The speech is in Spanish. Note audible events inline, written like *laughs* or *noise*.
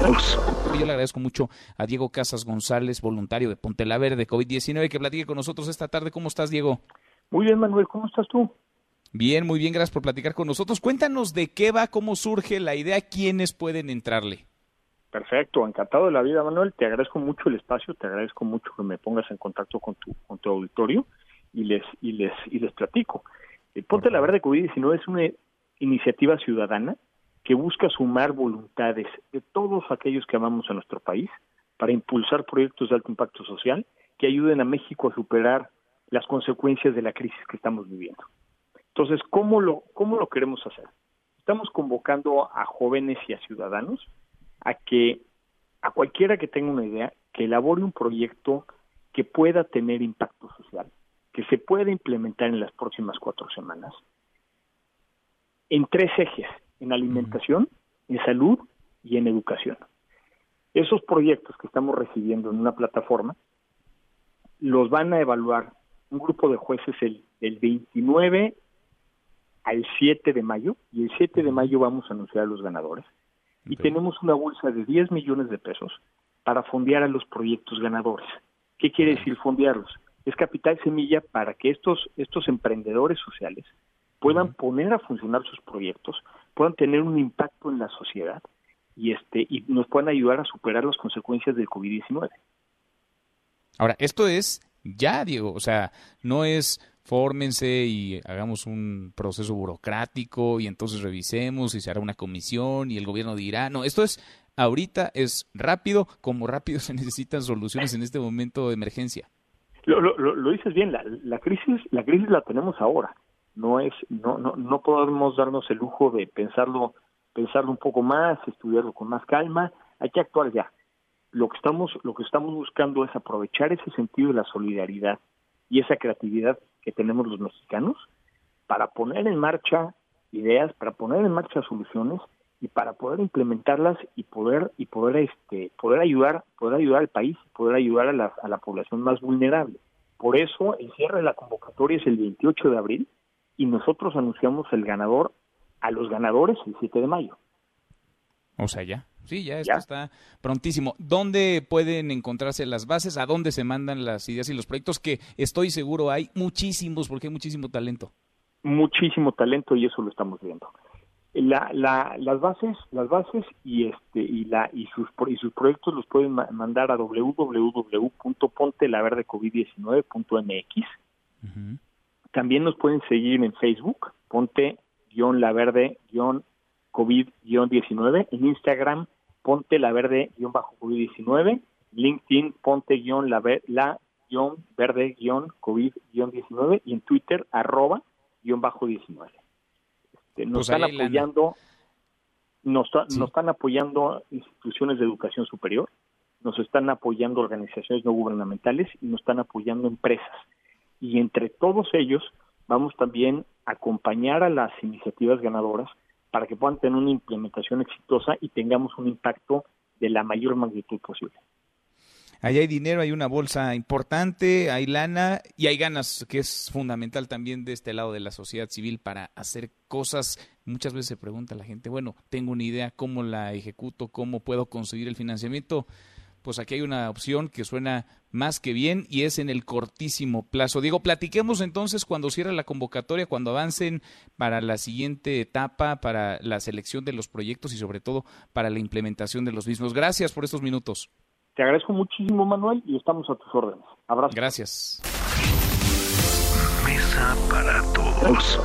Yo le agradezco mucho a Diego Casas González, voluntario de Ponte la Verde COVID-19, que platique con nosotros esta tarde. ¿Cómo estás, Diego? Muy bien, Manuel, ¿cómo estás tú? Bien, muy bien, gracias por platicar con nosotros. Cuéntanos de qué va, cómo surge la idea, quiénes pueden entrarle. Perfecto, encantado de la vida, Manuel. Te agradezco mucho el espacio, te agradezco mucho que me pongas en contacto con tu, con tu auditorio y les, y les, y les platico. El Ponte la Verde COVID-19 es una iniciativa ciudadana que busca sumar voluntades de todos aquellos que amamos a nuestro país para impulsar proyectos de alto impacto social que ayuden a México a superar las consecuencias de la crisis que estamos viviendo. Entonces, ¿cómo lo, cómo lo queremos hacer? Estamos convocando a jóvenes y a ciudadanos a que a cualquiera que tenga una idea, que elabore un proyecto que pueda tener impacto social, que se pueda implementar en las próximas cuatro semanas, en tres ejes, en alimentación, en salud y en educación. Esos proyectos que estamos recibiendo en una plataforma los van a evaluar un grupo de jueces el, el 29 al 7 de mayo y el 7 de mayo vamos a anunciar a los ganadores y tenemos una bolsa de 10 millones de pesos para fondear a los proyectos ganadores. ¿Qué quiere decir fondearlos? Es capital semilla para que estos, estos emprendedores sociales puedan poner a funcionar sus proyectos, puedan tener un impacto en la sociedad y este y nos puedan ayudar a superar las consecuencias del COVID-19. Ahora, esto es ya, Diego, o sea, no es fórmense y hagamos un proceso burocrático y entonces revisemos y se hará una comisión y el gobierno dirá, no, esto es ahorita es rápido, como rápido *laughs* se necesitan soluciones en este momento de emergencia. Lo, lo, lo dices bien, la, la, crisis la crisis la tenemos ahora. No es no no no podemos darnos el lujo de pensarlo pensarlo un poco más, estudiarlo con más calma, hay que actuar ya. Lo que estamos lo que estamos buscando es aprovechar ese sentido de la solidaridad y esa creatividad que tenemos los mexicanos para poner en marcha ideas, para poner en marcha soluciones y para poder implementarlas y poder y poder este poder ayudar poder ayudar al país poder ayudar a la, a la población más vulnerable por eso el cierre de la convocatoria es el 28 de abril y nosotros anunciamos el ganador a los ganadores el 7 de mayo o sea ya Sí, ya esto está prontísimo. ¿Dónde pueden encontrarse las bases? ¿A dónde se mandan las ideas y los proyectos? Que estoy seguro hay muchísimos, porque hay muchísimo talento. Muchísimo talento y eso lo estamos viendo. La, la, las bases, las bases y este y la y sus y sus proyectos los pueden mandar a www.pontelaverdecovid19.mx. Uh También nos pueden seguir en Facebook, ponte-la verde-covid-19, en Instagram ponte la verde guion bajo COVID-19, LinkedIn ponte guion la, la guion verde guion COVID-19 y en Twitter arroba guion bajo 19. Este, nos pues están apoyando, nos, nos están apoyando instituciones de educación superior, nos están apoyando organizaciones no gubernamentales y nos están apoyando empresas. Y entre todos ellos vamos también a acompañar a las iniciativas ganadoras para que puedan tener una implementación exitosa y tengamos un impacto de la mayor magnitud posible. Ahí hay dinero, hay una bolsa importante, hay lana y hay ganas, que es fundamental también de este lado de la sociedad civil para hacer cosas. Muchas veces se pregunta la gente, bueno, tengo una idea, ¿cómo la ejecuto? ¿Cómo puedo conseguir el financiamiento? Pues aquí hay una opción que suena más que bien y es en el cortísimo plazo. Diego, platiquemos entonces cuando cierre la convocatoria, cuando avancen para la siguiente etapa, para la selección de los proyectos y sobre todo para la implementación de los mismos. Gracias por estos minutos. Te agradezco muchísimo, Manuel, y estamos a tus órdenes. Abrazo. Gracias. Mesa para todos.